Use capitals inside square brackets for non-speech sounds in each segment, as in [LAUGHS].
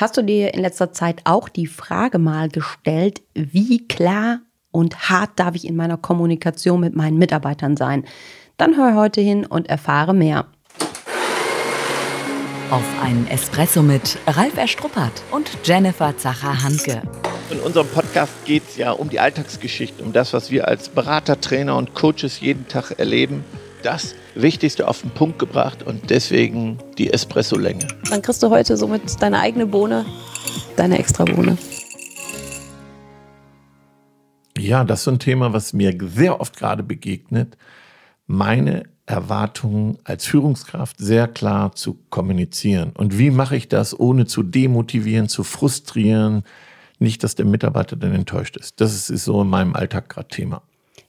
Hast du dir in letzter Zeit auch die Frage mal gestellt, wie klar und hart darf ich in meiner Kommunikation mit meinen Mitarbeitern sein? Dann hör heute hin und erfahre mehr. Auf einen Espresso mit Ralf Erstruppert und Jennifer Zacher-Hanke. In unserem Podcast geht es ja um die Alltagsgeschichte, um das, was wir als Berater, Trainer und Coaches jeden Tag erleben. Das Wichtigste auf den Punkt gebracht und deswegen die Espresso-Länge. Dann kriegst du heute somit deine eigene Bohne, deine extra Bohne. Ja, das ist so ein Thema, was mir sehr oft gerade begegnet. Meine Erwartungen als Führungskraft sehr klar zu kommunizieren. Und wie mache ich das, ohne zu demotivieren, zu frustrieren, nicht, dass der Mitarbeiter dann enttäuscht ist. Das ist so in meinem Alltag gerade Thema.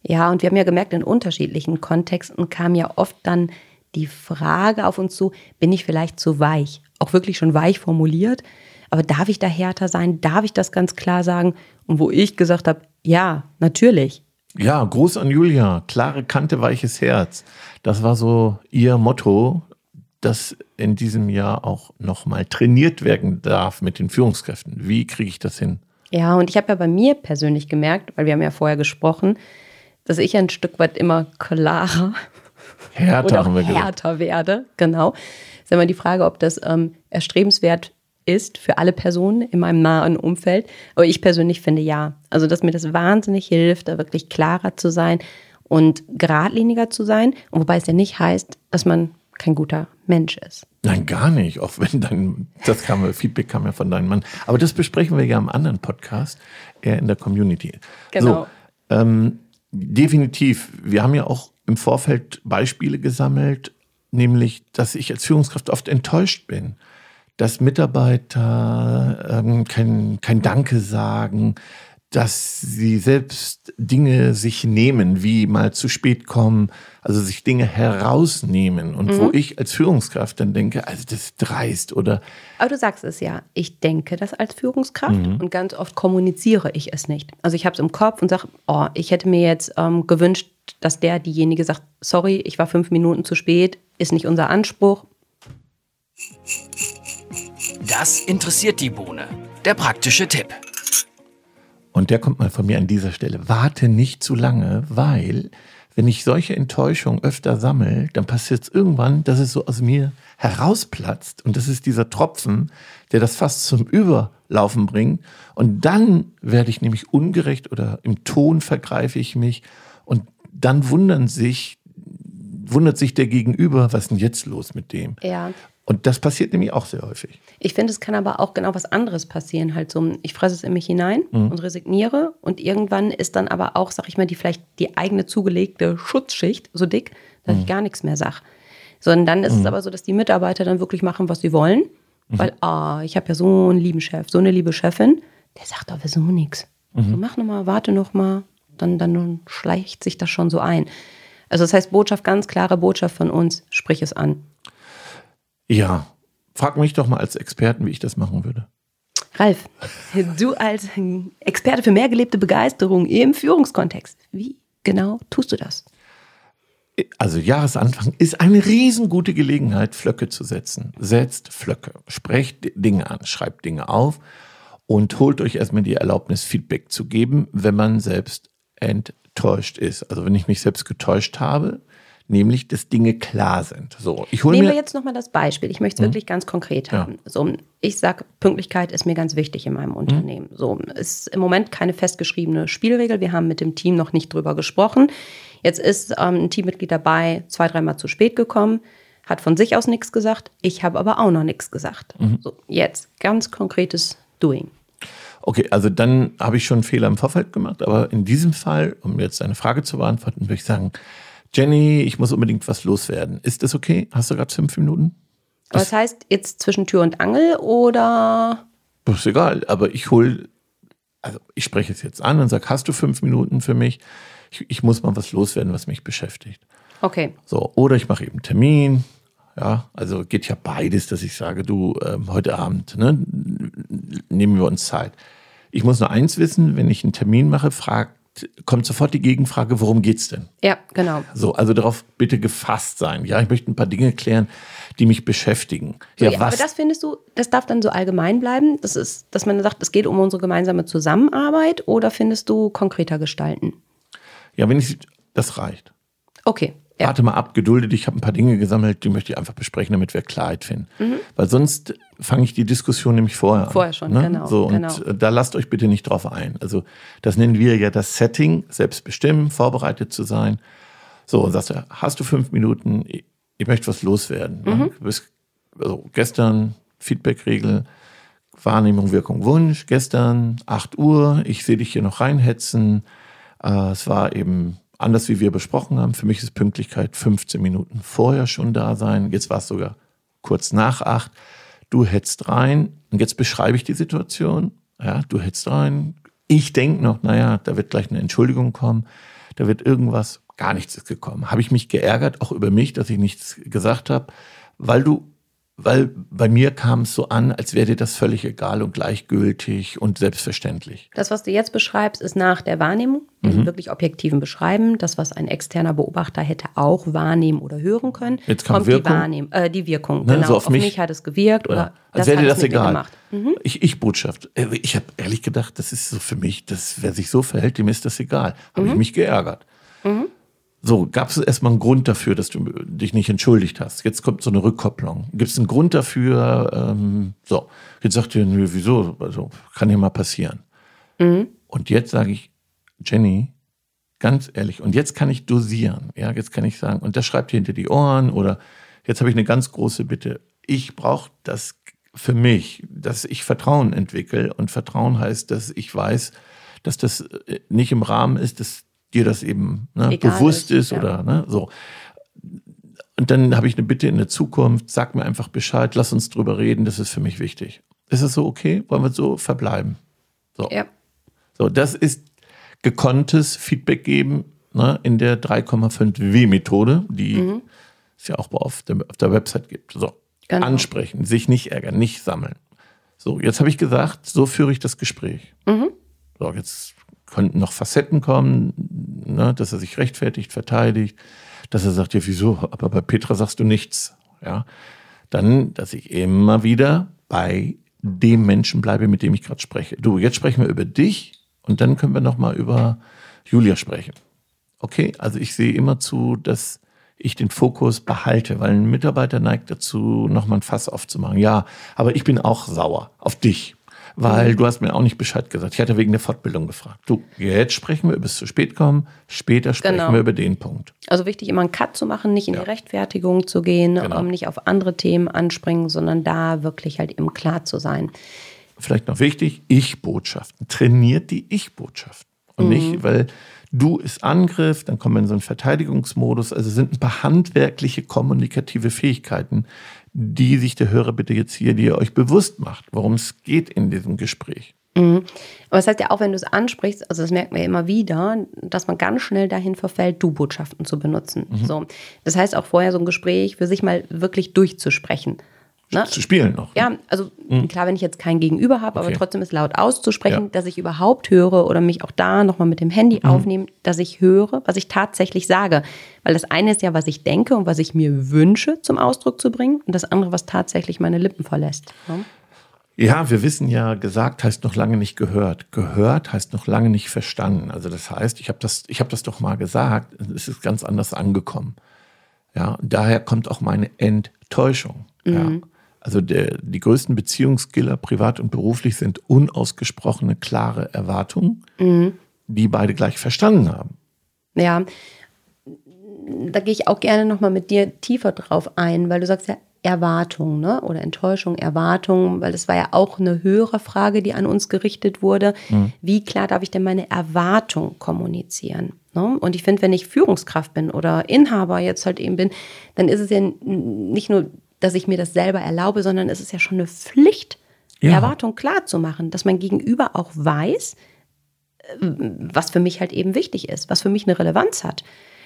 Ja, und wir haben ja gemerkt, in unterschiedlichen Kontexten kam ja oft dann die Frage auf uns zu, bin ich vielleicht zu weich? Auch wirklich schon weich formuliert. Aber darf ich da härter sein? Darf ich das ganz klar sagen? Und wo ich gesagt habe, ja, natürlich. Ja, Gruß an Julia, klare Kante, weiches Herz. Das war so ihr Motto, das in diesem Jahr auch nochmal trainiert werden darf mit den Führungskräften. Wie kriege ich das hin? Ja, und ich habe ja bei mir persönlich gemerkt, weil wir haben ja vorher gesprochen, dass ich ein Stück weit immer klarer härter, oder auch härter werde. Genau. Ist immer die Frage, ob das ähm, erstrebenswert ist für alle Personen in meinem nahen Umfeld. Aber ich persönlich finde ja. Also, dass mir das wahnsinnig hilft, da wirklich klarer zu sein und geradliniger zu sein. Und wobei es ja nicht heißt, dass man kein guter Mensch ist. Nein, gar nicht. Auch wenn dein, das kam, Feedback kam ja von deinem Mann. Aber das besprechen wir ja im anderen Podcast, eher in der Community. Genau. So, ähm, definitiv. Wir haben ja auch im Vorfeld Beispiele gesammelt, nämlich, dass ich als Führungskraft oft enttäuscht bin, dass Mitarbeiter ähm, kein, kein Danke sagen, dass sie selbst Dinge sich nehmen, wie mal zu spät kommen, also sich Dinge herausnehmen. Und mhm. wo ich als Führungskraft dann denke, also das ist dreist oder. Aber du sagst es ja, ich denke das als Führungskraft mhm. und ganz oft kommuniziere ich es nicht. Also ich habe es im Kopf und sage, oh, ich hätte mir jetzt ähm, gewünscht, dass der, diejenige sagt, sorry, ich war fünf Minuten zu spät, ist nicht unser Anspruch. Das interessiert die Bohne. Der praktische Tipp. Und der kommt mal von mir an dieser Stelle. Warte nicht zu lange, weil wenn ich solche Enttäuschungen öfter sammle, dann passiert es irgendwann, dass es so aus mir herausplatzt. Und das ist dieser Tropfen, der das fast zum Überlaufen bringt. Und dann werde ich nämlich ungerecht oder im Ton vergreife ich mich. Und dann wundern sich, wundert sich der Gegenüber, was ist denn jetzt los mit dem? Ja. Und das passiert nämlich auch sehr häufig. Ich finde, es kann aber auch genau was anderes passieren. Halt so, ich fresse es in mich hinein mhm. und resigniere. Und irgendwann ist dann aber auch, sag ich mal, die vielleicht die eigene zugelegte Schutzschicht so dick, dass mhm. ich gar nichts mehr sage. Sondern dann ist mhm. es aber so, dass die Mitarbeiter dann wirklich machen, was sie wollen. Mhm. Weil, ah, ich habe ja so einen lieben Chef, so eine liebe Chefin, der sagt aber so nichts. So, mhm. mach nochmal, warte nochmal. Dann, dann schleicht sich das schon so ein. Also das heißt, Botschaft, ganz klare Botschaft von uns, sprich es an. Ja, frag mich doch mal als Experten, wie ich das machen würde. Ralf, du als Experte für mehr gelebte Begeisterung im Führungskontext, wie genau tust du das? Also Jahresanfang ist eine riesengute Gelegenheit, Flöcke zu setzen. Setzt Flöcke, sprecht Dinge an, schreibt Dinge auf und holt euch erstmal die Erlaubnis, Feedback zu geben, wenn man selbst enttäuscht ist. Also wenn ich mich selbst getäuscht habe, nämlich dass Dinge klar sind. So, ich hole Nehmen wir jetzt nochmal das Beispiel. Ich möchte es mhm. wirklich ganz konkret haben. Ja. So, ich sage, Pünktlichkeit ist mir ganz wichtig in meinem Unternehmen. Mhm. So, ist im Moment keine festgeschriebene Spielregel. Wir haben mit dem Team noch nicht drüber gesprochen. Jetzt ist ähm, ein Teammitglied dabei, zwei, dreimal zu spät gekommen, hat von sich aus nichts gesagt. Ich habe aber auch noch nichts gesagt. Mhm. So, jetzt ganz konkretes Doing. Okay, also dann habe ich schon einen Fehler im Vorfeld gemacht, aber in diesem Fall, um jetzt eine Frage zu beantworten, würde ich sagen, Jenny, ich muss unbedingt was loswerden. Ist das okay? Hast du gerade fünf Minuten? Das, das heißt jetzt zwischen Tür und Angel oder? Ist egal, aber ich hole, also ich spreche es jetzt an und sage, hast du fünf Minuten für mich? Ich, ich, muss mal was loswerden, was mich beschäftigt. Okay. So, oder ich mache eben einen Termin. Ja, also geht ja beides, dass ich sage, du, äh, heute Abend, ne, nehmen wir uns Zeit. Ich muss nur eins wissen, wenn ich einen Termin mache, fragt kommt sofort die Gegenfrage, worum geht's denn? Ja, genau. So, also darauf bitte gefasst sein. Ja, ich möchte ein paar Dinge klären, die mich beschäftigen. So, ja, ja, was? aber das findest du, das darf dann so allgemein bleiben. Das ist, dass man sagt, es geht um unsere gemeinsame Zusammenarbeit oder findest du konkreter gestalten? ja, wenn ich, das reicht. Okay. Ja. Warte mal ab, gedulde dich. Ich habe ein paar Dinge gesammelt, die möchte ich einfach besprechen, damit wir Klarheit finden. Weil sonst fange ich die Diskussion nämlich vorher an. Mhm. Vorher schon, genau, So, und genau. äh, da lasst euch bitte nicht drauf ein. Also, das nennen wir ja das Setting, selbstbestimmen, vorbereitet zu sein. So, und sagst du, hast du fünf Minuten, ich, ich möchte was loswerden. Mhm. Ne? Du bist, also gestern Feedback-Regel, Wahrnehmung, Wirkung, Wunsch. Gestern 8 Uhr, ich sehe dich hier noch reinhetzen. Äh, es war eben anders, wie wir besprochen haben. Für mich ist Pünktlichkeit 15 Minuten vorher schon da sein. Jetzt war es sogar kurz nach acht. Du hetzt rein und jetzt beschreibe ich die Situation. Ja, du hetzt rein. Ich denke noch, naja, da wird gleich eine Entschuldigung kommen. Da wird irgendwas, gar nichts ist gekommen. Habe ich mich geärgert, auch über mich, dass ich nichts gesagt habe, weil du, weil bei mir kam es so an, als wäre dir das völlig egal und gleichgültig und selbstverständlich. Das, was du jetzt beschreibst, ist nach der Wahrnehmung, Mhm. dem wirklich objektiven Beschreiben. Das, was ein externer Beobachter hätte auch wahrnehmen oder hören können. Jetzt kam kommt Wirkung. die Wahrnehmung, äh, die Wirkung. Ne, genau. so auf mich. mich hat es gewirkt oder Ja. Als wäre dir das egal. Mhm. Ich, ich Botschaft. Äh, Ich habe ehrlich gedacht, das ist so für mich, dass wer sich so verhält, dem ist das egal. Habe Mhm. ich mich geärgert. So, gab es erstmal einen Grund dafür, dass du dich nicht entschuldigt hast. Jetzt kommt so eine Rückkopplung. Gibt es einen Grund dafür? Ähm, so, jetzt sagt ihr, nö, wieso? Also, kann ja mal passieren. Mhm. Und jetzt sage ich, Jenny, ganz ehrlich, und jetzt kann ich dosieren. Ja, jetzt kann ich sagen, und das schreibt ihr hinter die Ohren oder jetzt habe ich eine ganz große Bitte. Ich brauche das für mich, dass ich Vertrauen entwickle. Und Vertrauen heißt, dass ich weiß, dass das äh, nicht im Rahmen ist, dass dir das eben ne, bewusst ist, ist ja. oder ne, so. Und dann habe ich eine Bitte in der Zukunft, sag mir einfach Bescheid, lass uns drüber reden, das ist für mich wichtig. Ist es so okay? Wollen wir so verbleiben? So. Ja. So, das ist gekonntes Feedback geben ne, in der 3,5W-Methode, die es ja auch auf der, auf der Website gibt. So, Genau. ansprechen, sich nicht ärgern, nicht sammeln. So, jetzt habe ich gesagt, so führe ich das Gespräch. So, jetzt könnten noch Facetten kommen, ne, dass er sich rechtfertigt, verteidigt, dass er sagt, ja, wieso? Aber bei Petra sagst du nichts. Ja, dann, dass ich immer wieder bei dem Menschen bleibe, mit dem ich gerade spreche. Du, jetzt sprechen wir über dich und dann können wir noch mal über Julia sprechen. Okay, also ich sehe immer zu, dass ich den Fokus behalte, weil ein Mitarbeiter neigt dazu, nochmal ein Fass aufzumachen. Ja, aber ich bin auch sauer auf dich, weil du hast mir auch nicht Bescheid gesagt. Ich hatte wegen der Fortbildung gefragt. Du, jetzt sprechen wir über das zu spät kommen, später sprechen Genau. wir über den Punkt. Also wichtig, immer einen Cut zu machen, nicht in die Rechtfertigung zu gehen, Genau. ähm, nicht auf andere Themen anspringen, sondern da wirklich halt eben klar zu sein. vielleicht noch wichtig, Ich-Botschaften. Trainiert die Ich-Botschaften. Und nicht, weil du ist Angriff, dann kommen wir in so einen Verteidigungsmodus. Also es sind ein paar handwerkliche, kommunikative Fähigkeiten, die sich der Hörer bitte jetzt hier, die ihr euch bewusst macht, worum es geht in diesem Gespräch. Aber es heißt ja auch, wenn du es ansprichst, also das merken wir immer wieder, dass man ganz schnell dahin verfällt, Du-Botschaften zu benutzen. So. Das heißt auch vorher so ein Gespräch für sich mal wirklich durchzusprechen. Ne? Zu spielen noch. Ja, also klar, wenn ich jetzt kein Gegenüber habe, aber Mhm. Okay. trotzdem ist laut auszusprechen, Ja. dass ich überhaupt höre oder mich auch da nochmal mit dem Handy Mhm. aufnehmen, dass ich höre, was ich tatsächlich sage. Weil das eine ist ja, was ich denke und was ich mir wünsche zum Ausdruck zu bringen und das andere, was tatsächlich meine Lippen verlässt. Ne? Ja, wir wissen ja, gesagt heißt noch lange nicht gehört. Gehört heißt noch lange nicht verstanden. Also das heißt, ich habe das, ich habe das doch mal gesagt, es ist ganz anders angekommen. Ja, daher kommt auch meine Enttäuschung. Ja. Also der, die größten Beziehungskiller, privat und beruflich, sind unausgesprochene, klare Erwartungen, die beide gleich verstanden haben. Ja, da gehe ich auch gerne nochmal mit dir tiefer drauf ein, weil du sagst ja Erwartung, ne? Oder Enttäuschung, Erwartung, weil das war ja auch eine höhere Frage, die an uns gerichtet wurde. Wie klar darf ich denn meine Erwartung kommunizieren? Ne? Und ich finde, wenn ich Führungskraft bin oder Inhaber jetzt halt eben bin, dann ist es ja nicht nur, dass ich mir das selber erlaube, sondern es ist ja schon eine Pflicht, Ja. Erwartung klar zu machen, dass mein Gegenüber auch weiß, was für mich halt eben wichtig ist, was für mich eine Relevanz hat.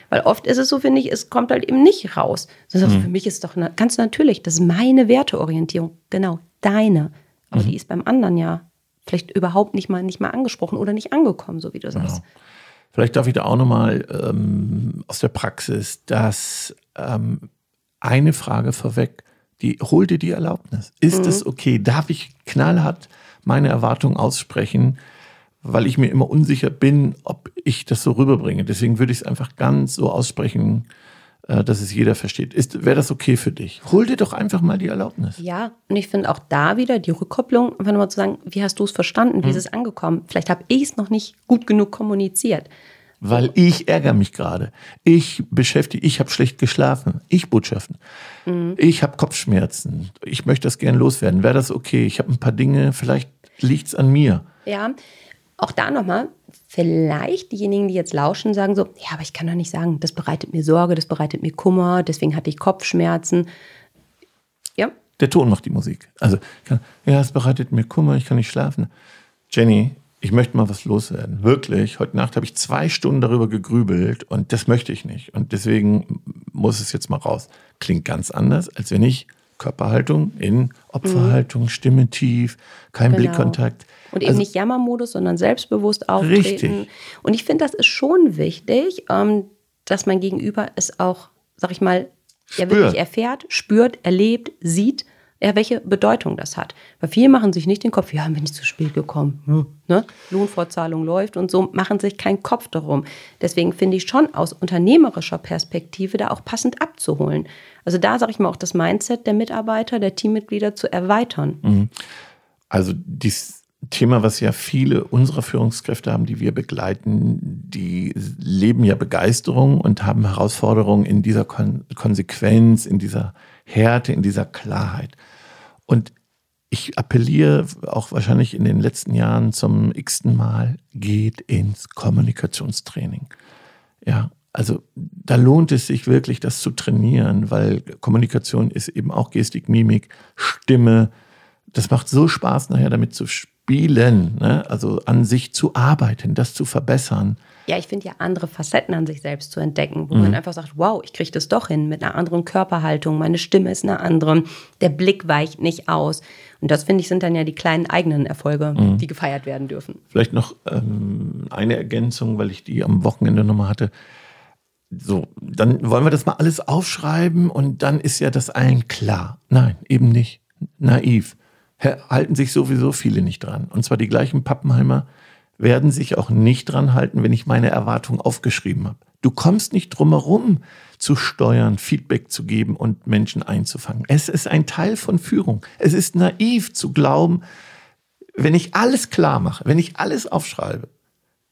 Weil oft ist es so, finde ich, es kommt halt eben nicht raus. Das heißt, Für mich ist doch na ganz natürlich, das ist meine Werteorientierung, genau, deine. Aber die ist beim anderen ja vielleicht überhaupt nicht mal, nicht mal angesprochen oder nicht angekommen, so wie du sagst. Vielleicht darf ich da auch nochmal ähm, aus der Praxis, dass ähm, eine Frage vorweg, die hol dir die Erlaubnis. Ist mhm. es okay? Darf ich knallhart meine Erwartungen aussprechen? weil ich mir immer unsicher bin, ob ich das so rüberbringe. Deswegen würde ich es einfach ganz so aussprechen, äh, dass es jeder versteht. Wäre das okay für dich? Hol dir doch einfach mal die Erlaubnis. Ja, und ich finde auch da wieder die Rückkopplung, einfach mal zu sagen, wie hast du es verstanden, wie hm. ist es angekommen? Vielleicht habe ich es noch nicht gut genug kommuniziert. Weil ich ärgere mich gerade. Ich beschäftige, ich habe schlecht geschlafen. Ich Botschaften. Mhm. Ich habe Kopfschmerzen. Ich möchte das gern loswerden. Wäre das okay? Ich habe ein paar Dinge, vielleicht liegt es an mir. Ja, auch da nochmal, vielleicht diejenigen, die jetzt lauschen, sagen so, ja, aber ich kann doch nicht sagen, das bereitet mir Sorge, das bereitet mir Kummer, deswegen hatte ich Kopfschmerzen. Ja. Der Ton macht die Musik. Also, ja, es bereitet mir Kummer, ich kann nicht schlafen. Jenny, ich möchte mal was loswerden. Wirklich. Heute Nacht habe ich zwei Stunden darüber gegrübelt und das möchte ich nicht. Und deswegen muss es jetzt mal raus. Klingt ganz anders, als wenn ich Körperhaltung in Opferhaltung, mhm. Stimme tief, kein genau. Blickkontakt. Und eben also, nicht Jammermodus, sondern selbstbewusst auftreten. Richtig. Und ich finde, das ist schon wichtig, ähm, dass mein Gegenüber es auch, sag ich mal, ja wirklich erfährt, spürt, erlebt, sieht, ja, welche Bedeutung das hat. Weil viele machen sich nicht den Kopf, ja, bin ich zu spät gekommen. Hm. Ne? Lohnfortzahlung läuft und so machen sich keinen Kopf darum. Deswegen finde ich schon aus unternehmerischer Perspektive da auch passend abzuholen. Also da sage ich mal auch das Mindset der Mitarbeiter, der Teammitglieder zu erweitern. Mhm. Also dieses Thema, was ja viele unserer Führungskräfte haben, die wir begleiten, die leben ja Begeisterung und haben Herausforderungen in dieser Kon Konsequenz, in dieser Härte, in dieser Klarheit. Und ich appelliere auch wahrscheinlich in den letzten Jahren zum x-ten Mal, geht ins Kommunikationstraining. Ja, also da lohnt es sich wirklich, das zu trainieren, weil Kommunikation ist eben auch Gestik, Mimik, Stimme. Das macht so Spaß, nachher damit zu spielen, ne? also an sich zu arbeiten, das zu verbessern. Ja, ich finde ja andere Facetten an sich selbst zu entdecken, wo mhm. man einfach sagt, wow, ich kriege das doch hin mit einer anderen Körperhaltung, meine Stimme ist eine andere, der Blick weicht nicht aus. Und das finde ich sind dann ja die kleinen eigenen Erfolge, mhm. die gefeiert werden dürfen. Vielleicht noch ähm, eine Ergänzung, weil ich die am Wochenende nochmal hatte. So, dann wollen wir das mal alles aufschreiben und dann ist ja das allen klar. Nein, eben nicht. Naiv. Halten sich sowieso viele nicht dran. Und zwar die gleichen Pappenheimer, werden sich auch nicht dran halten, wenn ich meine Erwartungen aufgeschrieben habe. Du kommst nicht drum herum, zu steuern, Feedback zu geben und Menschen einzufangen. Es ist ein Teil von Führung. Es ist naiv zu glauben, wenn ich alles klar mache, wenn ich alles aufschreibe,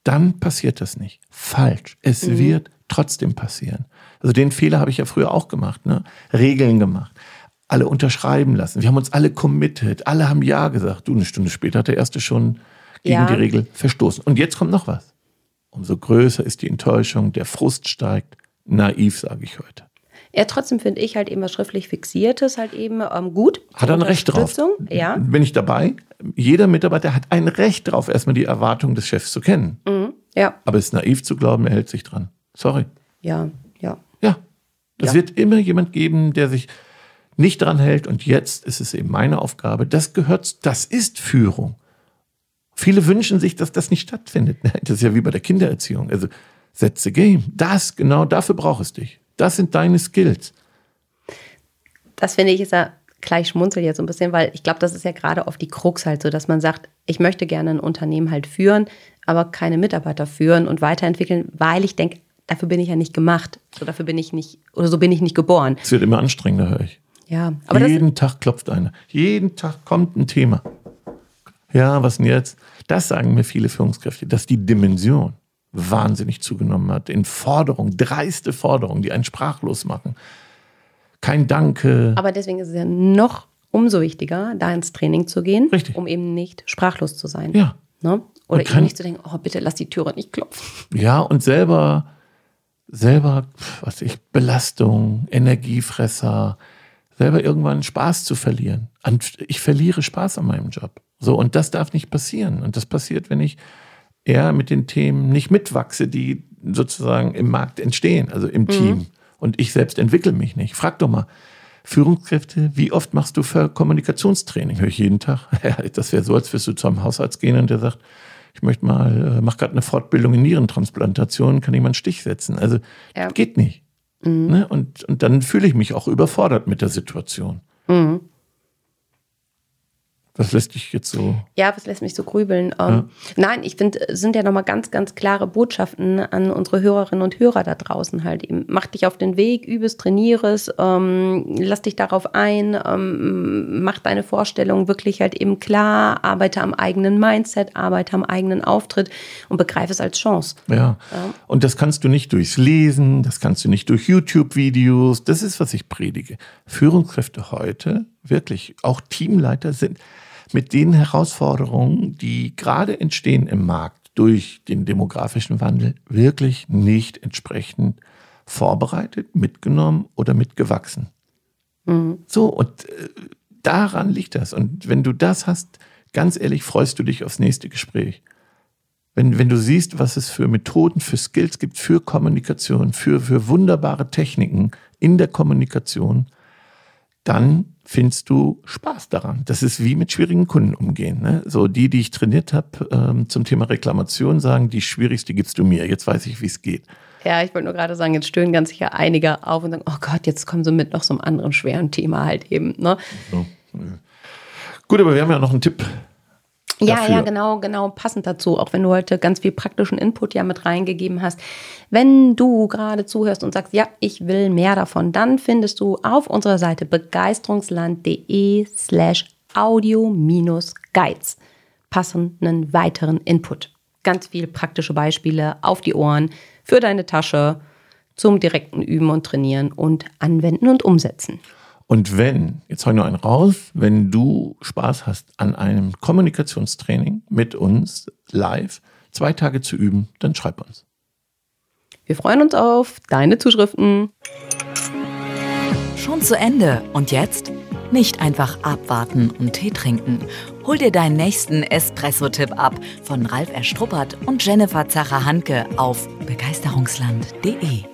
dann passiert das nicht. Falsch. Es mhm. wird trotzdem passieren. Also den Fehler habe ich ja früher auch gemacht, ne? Regeln gemacht. Alle unterschreiben lassen. Wir haben uns alle committed. Alle haben Ja gesagt. Du, eine Stunde später hat der erste schon gegen ja. die Regel verstoßen. Und jetzt kommt noch was. Umso größer ist die Enttäuschung, der Frust steigt. Naiv, sage ich heute. Ja, trotzdem finde ich halt eben was schriftlich Fixiertes halt eben ähm, gut. Hat er ein Recht drauf? Ja. Bin ich dabei? Jeder Mitarbeiter hat ein Recht drauf, erstmal die Erwartungen des Chefs zu kennen. Mhm. Ja. Aber es ist naiv zu glauben, er hält sich dran. Sorry. Ja, ja. Ja. Es ja. wird immer jemand geben, der sich nicht dran hält und jetzt ist es eben meine Aufgabe. Das gehört, das ist Führung. Viele wünschen sich, dass das nicht stattfindet. [LAUGHS] Das ist ja wie bei der Kindererziehung. Also, setze Game. Das, genau dafür braucht es dich. Das sind deine Skills. Das finde ich ist ja gleich schmunzel jetzt so ein bisschen, weil ich glaube, das ist ja gerade oft die Krux halt so, dass man sagt, ich möchte gerne ein Unternehmen halt führen, aber keine Mitarbeiter führen und weiterentwickeln, weil ich denke, dafür bin ich ja nicht gemacht. So dafür bin ich nicht, oder so bin ich nicht geboren. Es wird immer anstrengender, höre ich. Ja, aber Jeden Tag klopft einer. Jeden Tag kommt ein Thema. Ja, was denn jetzt? Das sagen mir viele Führungskräfte, dass die Dimension wahnsinnig zugenommen hat in Forderungen, dreiste Forderungen, die einen sprachlos machen. Kein Danke. Aber deswegen ist es ja noch umso wichtiger, da ins Training zu gehen, Richtig. um eben nicht sprachlos zu sein. Ja. Ne? Oder eben nicht zu denken, oh bitte lass die Türe nicht klopfen. Ja, und selber, selber, was ich, Belastung, Energiefresser, selber irgendwann Spaß zu verlieren. Und ich verliere Spaß an meinem Job. So, und das darf nicht passieren. Und das passiert, wenn ich eher mit den Themen nicht mitwachse, die sozusagen im Markt entstehen, also im mhm. Team. Und ich selbst entwickle mich nicht. Frag doch mal, Führungskräfte, wie oft machst du für Kommunikationstraining? Höre ich jeden Tag. [LAUGHS] Das wäre so, als wirst du zu einem Hausarzt gehen und der sagt, ich möchte mal, äh, mach gerade eine Fortbildung in Nierentransplantation, kann ich mal einen Stich setzen. Also Ja. geht nicht. Mhm. Ne? Und, und dann fühle ich mich auch überfordert mit der Situation. Mhm. Was lässt dich jetzt so? Ja, was lässt mich so grübeln? Ähm, Nein, ich finde, es sind ja nochmal ganz, ganz klare Botschaften an unsere Hörerinnen und Hörer da draußen halt eben. Mach dich auf den Weg, übe es, trainiere es, ähm, lass dich darauf ein, ähm, mach deine Vorstellung wirklich halt eben klar, arbeite am eigenen Mindset, arbeite am eigenen Auftritt und begreife es als Chance. Ja. Und das kannst du nicht durchs Lesen, das kannst du nicht durch YouTube-Videos. Das ist, was ich predige. Führungskräfte heute, wirklich, auch Teamleiter sind mit den Herausforderungen, die gerade entstehen im Markt durch den demografischen Wandel, wirklich nicht entsprechend vorbereitet, mitgenommen oder mitgewachsen. So, und äh, daran liegt das. Und wenn du das hast, ganz ehrlich, freust du dich aufs nächste Gespräch. Wenn, wenn du siehst, was es für Methoden, für Skills gibt, für Kommunikation, für, für wunderbare Techniken in der Kommunikation, dann findest du Spaß daran. Das ist wie mit schwierigen Kunden umgehen. Ne? So die, die ich trainiert habe ähm, zum Thema Reklamation, sagen, die schwierigste gibst du mir. Jetzt weiß ich, wie es geht. Ja, ich wollte nur gerade sagen, jetzt stöhnen ganz sicher einige auf und sagen, oh Gott, jetzt kommen sie mit noch so einem anderen schweren Thema halt eben. Ne? So. Gut, aber wir haben ja noch einen Tipp. Ja, dafür. ja, genau, genau, passend dazu, auch wenn du heute ganz viel praktischen Input ja mit reingegeben hast. Wenn du gerade zuhörst und sagst, ja, ich will mehr davon, dann findest du auf unserer Seite begeisterungsland.de slash audio-guides passenden weiteren Input. Ganz viel praktische Beispiele auf die Ohren für deine Tasche zum direkten Üben und Trainieren und Anwenden und Umsetzen. Und wenn, jetzt hau ich noch einen raus, wenn du Spaß hast an einem Kommunikationstraining mit uns live, zwei Tage zu üben, dann schreib uns. Wir freuen uns auf deine Zuschriften. Schon zu Ende. Und jetzt? Nicht einfach abwarten und Tee trinken. Hol dir deinen nächsten Espresso-Tipp ab von Ralf Erstruppert und Jennifer Zacher-Hanke auf begeisterungsland.de.